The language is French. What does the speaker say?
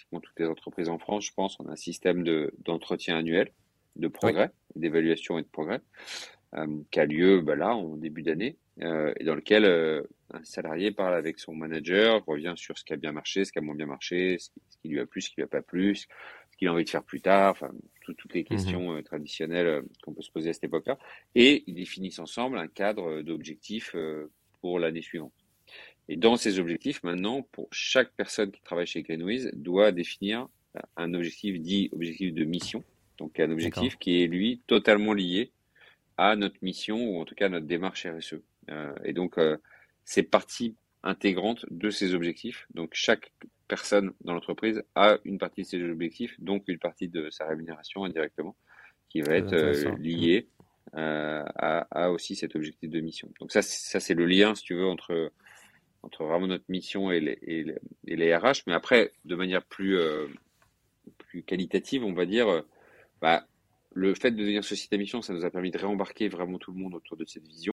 pratiquement toutes les entreprises en France, je pense, on a un système de, d'entretien annuel, de progrès, d'évaluation et de progrès, euh, qui a lieu bah, là, en début d'année, euh, et dans lequel euh, un salarié parle avec son manager, revient sur ce qui a bien marché, ce qui a moins bien marché, ce qui, lui a plu, ce qui lui a pas plu, ce qu'il a envie de faire plus tard, enfin, toutes les mmh questions traditionnelles qu'on peut se poser à cette époque-là. Et ils définissent ensemble un cadre d'objectifs pour l'année suivante. Et dans ces objectifs, maintenant, pour chaque personne qui travaille chez Greenwiz, doit définir un objectif dit objectif de mission. Donc un objectif qui est, lui, totalement lié à notre mission ou en tout cas à notre démarche RSE. Euh, et donc, euh, c'est partie intégrante de ces objectifs. Donc chaque personne dans l'entreprise a une partie de ses objectifs, donc une partie de sa rémunération indirectement, qui va être euh, liée euh, à, à, aussi cet objectif de mission. Donc ça, ça c'est le lien, si tu veux, entre entre vraiment notre mission et les, RH. Mais après, de manière plus euh, qualitative, on va dire, euh, bah, le fait de devenir société mission, ça nous a permis de réembarquer vraiment tout le monde autour de cette vision.